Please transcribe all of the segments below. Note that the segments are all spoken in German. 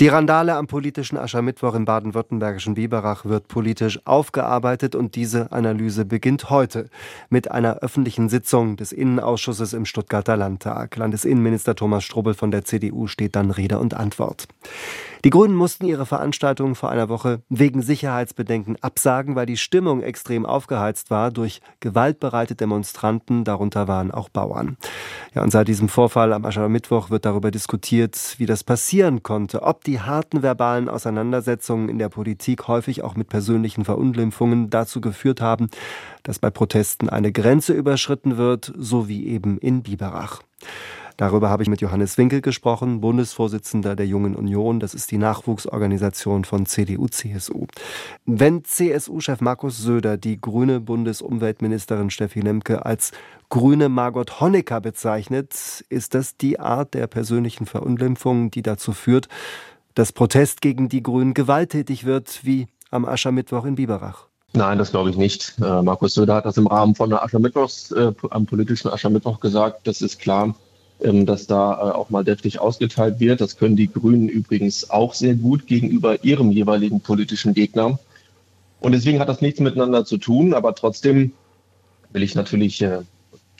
Die Randale am politischen Aschermittwoch im baden-württembergischen Biberach wird politisch aufgearbeitet und diese Analyse beginnt heute mit einer öffentlichen Sitzung des Innenausschusses im Stuttgarter Landtag. Landesinnenminister Thomas Strobel von der CDU steht dann Rede und Antwort. Die Grünen mussten ihre Veranstaltung vor einer Woche wegen Sicherheitsbedenken absagen, weil die Stimmung extrem aufgeheizt war durch gewaltbereite Demonstranten, darunter waren auch Bauern. Ja, und seit diesem Vorfall am Aschermittwoch wird darüber diskutiert, wie das passieren konnte, ob die harten verbalen Auseinandersetzungen in der Politik häufig auch mit persönlichen Verunglimpfungen dazu geführt haben, dass bei Protesten eine Grenze überschritten wird, so wie eben in Biberach. Darüber habe ich mit Johannes Winkel gesprochen, Bundesvorsitzender der Jungen Union. Das ist die Nachwuchsorganisation von CDU-CSU. Wenn CSU-Chef Markus Söder die grüne Bundesumweltministerin Steffi Lemke als grüne Margot Honecker bezeichnet, ist das die Art der persönlichen Verunglimpfung, die dazu führt, dass Protest gegen die Grünen gewalttätig wird, wie am Aschermittwoch in Biberach. Nein, das glaube ich nicht. Äh, Markus Söder hat das im Rahmen von der Aschermittwochs, äh, am politischen Aschermittwoch gesagt. Das ist klar. Ähm, dass da äh, auch mal deftig ausgeteilt wird. Das können die Grünen übrigens auch sehr gut gegenüber ihrem jeweiligen politischen Gegner. Und deswegen hat das nichts miteinander zu tun, aber trotzdem will ich natürlich äh,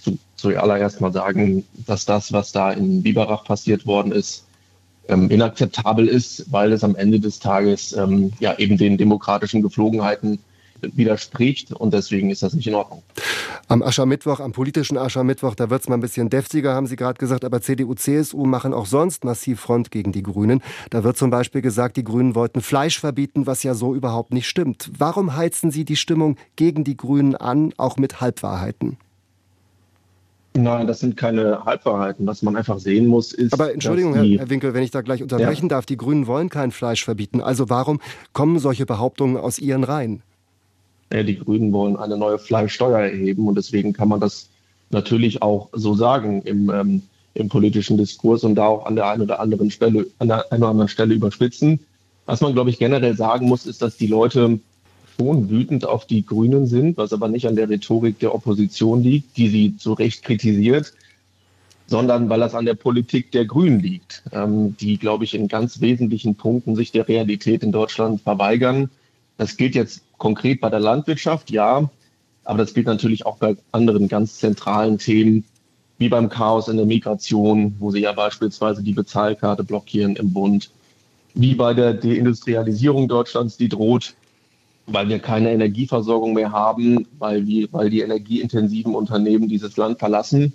zu, zuallererst mal sagen, dass das, was da in Biberach passiert worden ist, ähm, inakzeptabel ist, weil es am Ende des Tages ähm, ja eben den demokratischen Geflogenheiten widerspricht und deswegen ist das nicht in Ordnung. Am Aschermittwoch, am politischen Aschermittwoch, da wird es mal ein bisschen deftiger, haben Sie gerade gesagt, aber CDU, CSU machen auch sonst massiv Front gegen die Grünen. Da wird zum Beispiel gesagt, die Grünen wollten Fleisch verbieten, was ja so überhaupt nicht stimmt. Warum heizen Sie die Stimmung gegen die Grünen an, auch mit Halbwahrheiten? Nein, das sind keine Halbwahrheiten. Was man einfach sehen muss, ist. Aber Entschuldigung, Herr, Herr, Winkel, wenn ich da gleich unterbrechen ja. darf, die Grünen wollen kein Fleisch verbieten. Also warum kommen solche Behauptungen aus Ihren Reihen? äh, die Grünen wollen eine neue Fleischsteuer erheben und deswegen kann man das natürlich auch so sagen im, ähm, im politischen Diskurs und da auch an der einen oder anderen Stelle, an der einen oder anderen Stelle überspitzen. Was man, glaube ich, generell sagen muss, ist, dass die Leute schon wütend auf die Grünen sind, was aber nicht an der Rhetorik der Opposition liegt, die sie zu Recht kritisiert, sondern weil das an der Politik der Grünen liegt, ähm, die, glaube ich, in ganz wesentlichen Punkten sich der Realität in Deutschland verweigern. Das gilt jetzt konkret bei der Landwirtschaft, ja, aber das gilt natürlich auch bei anderen ganz zentralen Themen, wie beim Chaos in der Migration, wo sie ja beispielsweise die Bezahlkarte blockieren im Bund, wie bei der Deindustrialisierung Deutschlands, die droht, weil wir keine Energieversorgung mehr haben, weil, wir, weil die energieintensiven Unternehmen dieses Land verlassen.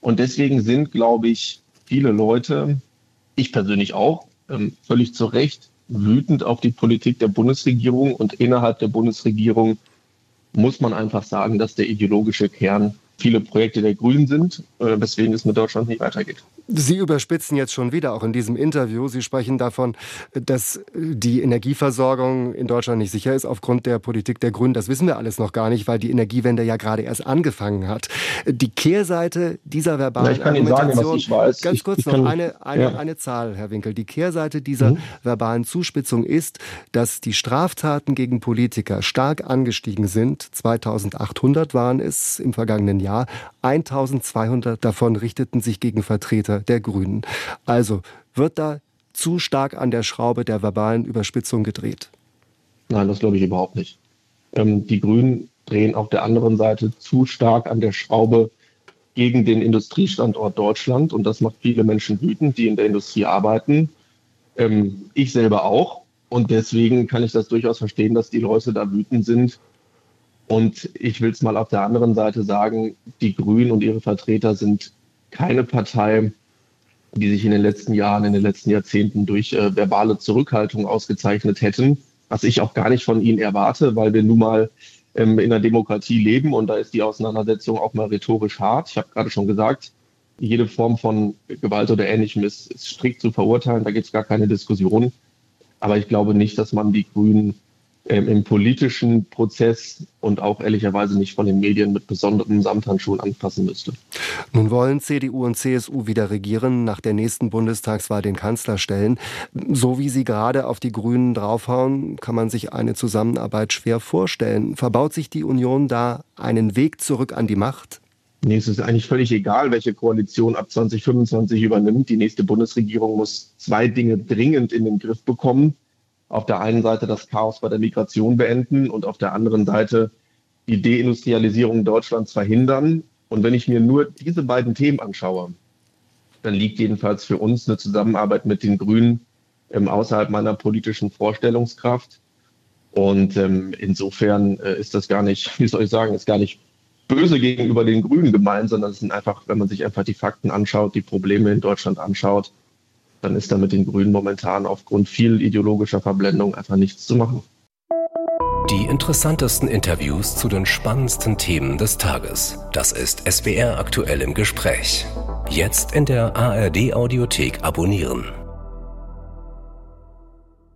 Und deswegen sind, glaube ich, viele Leute, ich persönlich auch, ähm, völlig zu Recht wütend auf die Politik der Bundesregierung und innerhalb der Bundesregierung muss man einfach sagen, dass der ideologische Kern viele Projekte der Grünen sind, äh, weswegen es mit Deutschland nicht weitergeht. Sie überspitzen jetzt schon wieder, auch in diesem Interview. Sie sprechen davon, dass die Energieversorgung in Deutschland nicht sicher ist aufgrund der Politik der Grünen. Das wissen wir alles noch gar nicht, weil die Energiewende ja gerade erst angefangen hat. Die Kehrseite dieser verbalen ja, Argumentation, sagen, ganz kurz ich, ich noch eine, eine, ja. eine Zahl, Herr Winkel. Die Kehrseite dieser mhm. verbalen Zuspitzung ist, dass die Straftaten gegen Politiker stark angestiegen sind. 2800 waren es im vergangenen Jahr. 1200 davon richteten sich gegen Vertreter der Grünen. Also wird da zu stark an der Schraube der verbalen Überspitzung gedreht? Nein, das glaube ich überhaupt nicht. Ähm, die Grünen drehen auf der anderen Seite zu stark an der Schraube gegen den Industriestandort Deutschland und das macht viele Menschen wütend, die in der Industrie arbeiten. Ähm, ich selber auch. Und deswegen kann ich das durchaus verstehen, dass die Leute da wütend sind, und ich will es mal auf der anderen Seite sagen, die Grünen und ihre Vertreter sind keine Partei, die sich in den letzten Jahren, in den letzten Jahrzehnten durch äh, verbale Zurückhaltung ausgezeichnet hätten, was ich auch gar nicht von ihnen erwarte, weil wir nun mal ähm, in einer Demokratie leben und da ist die Auseinandersetzung auch mal rhetorisch hart. Ich habe gerade schon gesagt, jede Form von Gewalt oder Ähnlichem ist, ist strikt zu verurteilen, da gibt es gar keine Diskussion. Aber ich glaube nicht, dass man die Grünen ähm, im politischen Prozess und auch ehrlicherweise nicht von den Medien mit besonderen Samthandschuhen anfassen müsste. Nun wollen CDU und CSU wieder regieren, nach der nächsten Bundestagswahl den Kanzler stellen. So wie Sie gerade auf die Grünen draufhauen, kann man sich eine Zusammenarbeit schwer vorstellen. Verbaut sich die Union da einen Weg zurück an die Macht? Nee, es ist eigentlich völlig egal, welche Koalition ab 2025 übernimmt. Die nächste Bundesregierung muss zwei Dinge dringend in den Griff bekommen. Auf der einen Seite das Chaos bei der Migration beenden und auf der anderen Seite die Deindustrialisierung Deutschlands verhindern. Und wenn ich mir nur diese beiden Themen anschaue, dann liegt jedenfalls für uns eine Zusammenarbeit mit den Grünen ähm, außerhalb meiner politischen Vorstellungskraft. Und ähm, insofern äh, ist das gar nicht, wie soll ich sagen, ist gar nicht böse gegenüber den Grünen gemeint, sondern es sind einfach, wenn man sich einfach die Fakten anschaut, die Probleme in Deutschland anschaut, dann ist da mit den Grünen momentan aufgrund viel ideologischer Verblendung einfach nichts zu machen. Die interessantesten Interviews zu den spannendsten Themen des Tages. Das ist SWR aktuell im Gespräch. Jetzt in der ARD Audiothek abonnieren.